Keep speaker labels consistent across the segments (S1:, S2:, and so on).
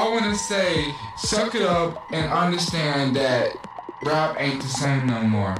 S1: I want to say, suck it up and understand that rap ain't the same no more.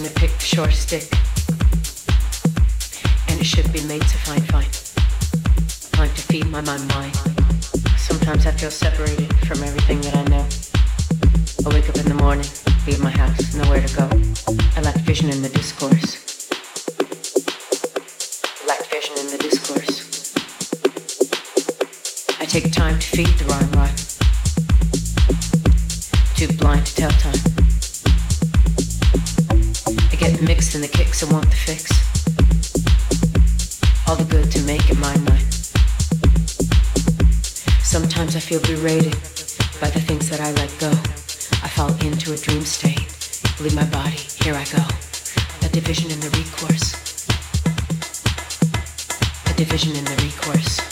S2: Gonna pick the short stick. And it should be made to find, fight. Time to feed my mind why. Sometimes I feel separated from everything that I know. I wake up in the morning, leave my house, nowhere to go. I lack vision in the discourse. Lack vision in the discourse. I take time to feed the rhyme right. Too blind to tell time mixed in the kicks I want the fix. All the good to make it mine, mind. Sometimes I feel berated by the things that I let go. I fall into a dream state. Leave my body, here I go. A division in the recourse. A division in the recourse.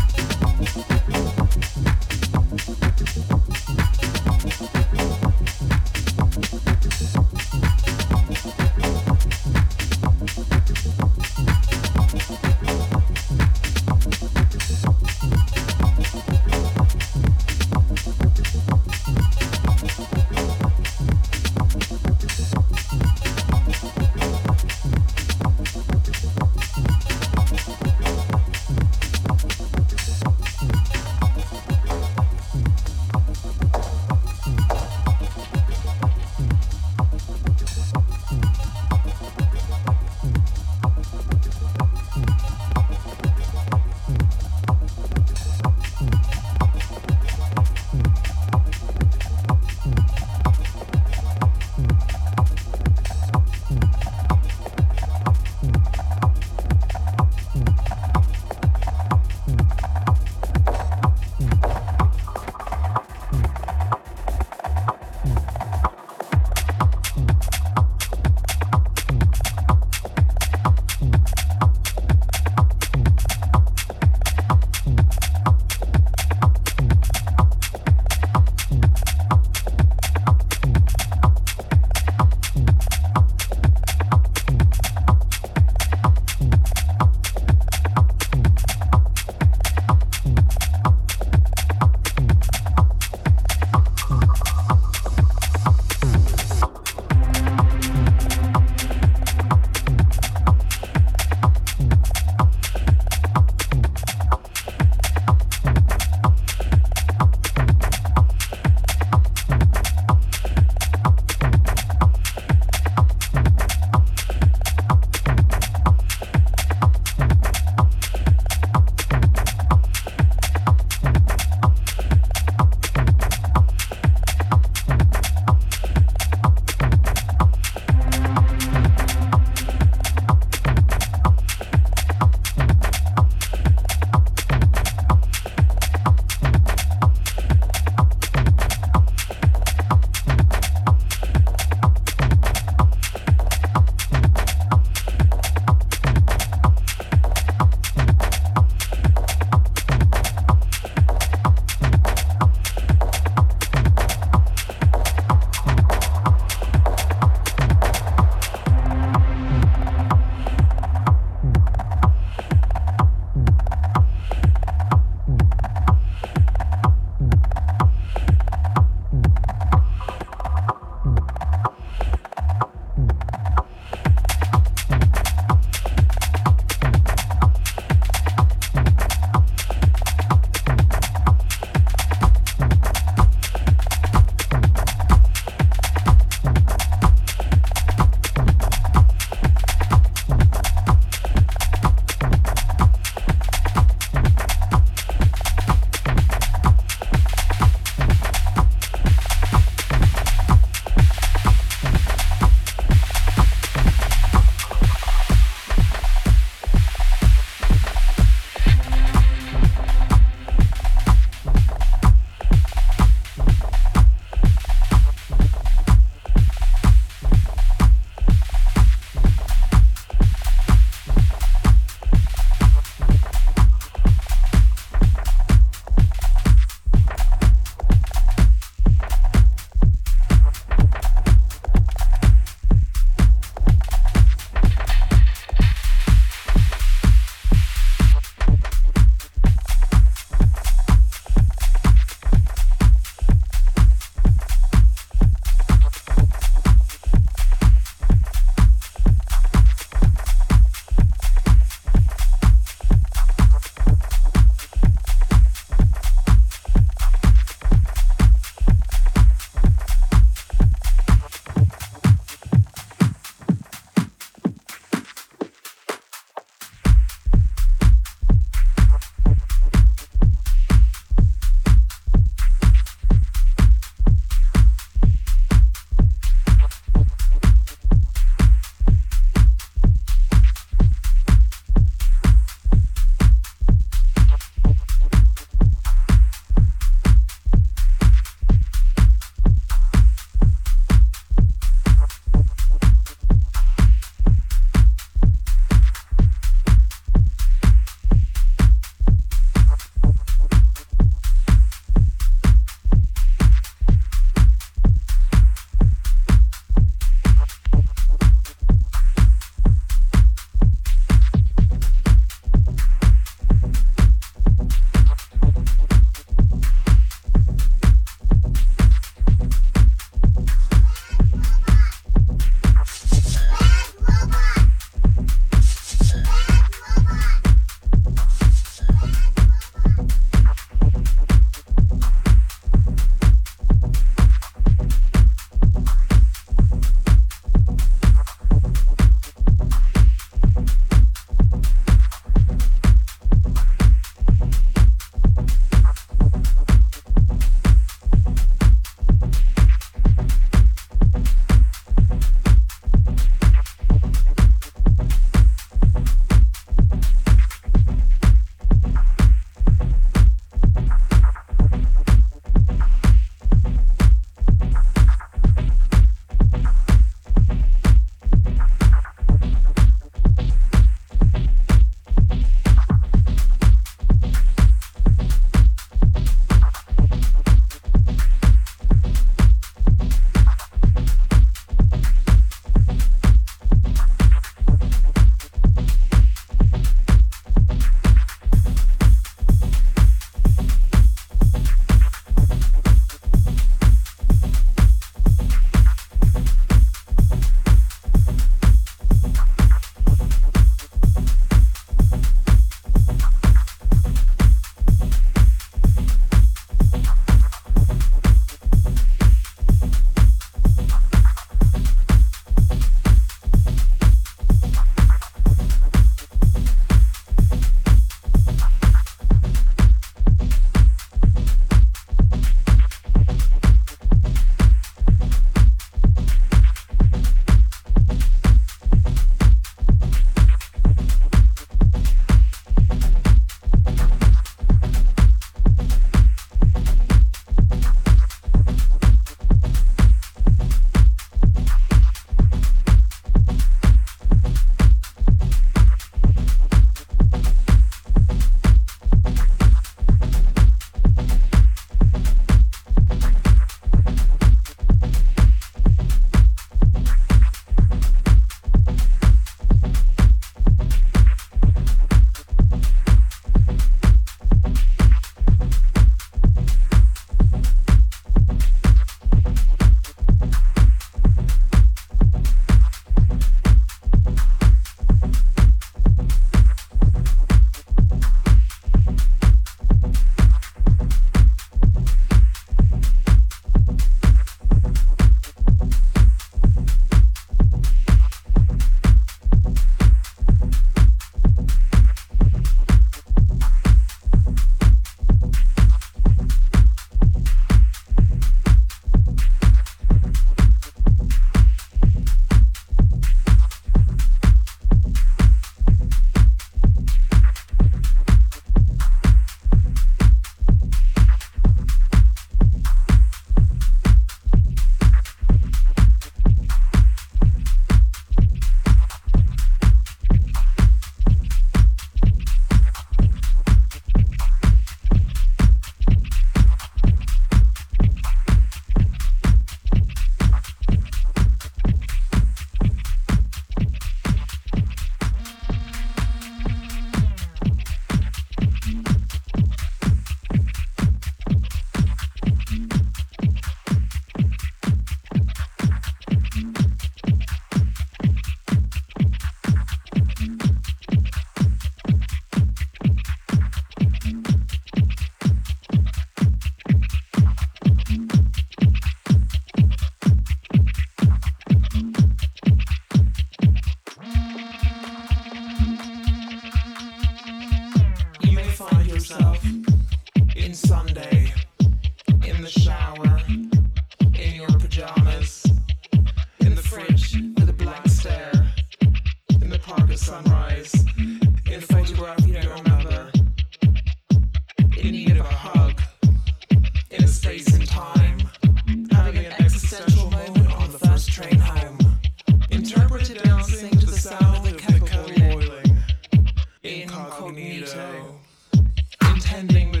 S3: It's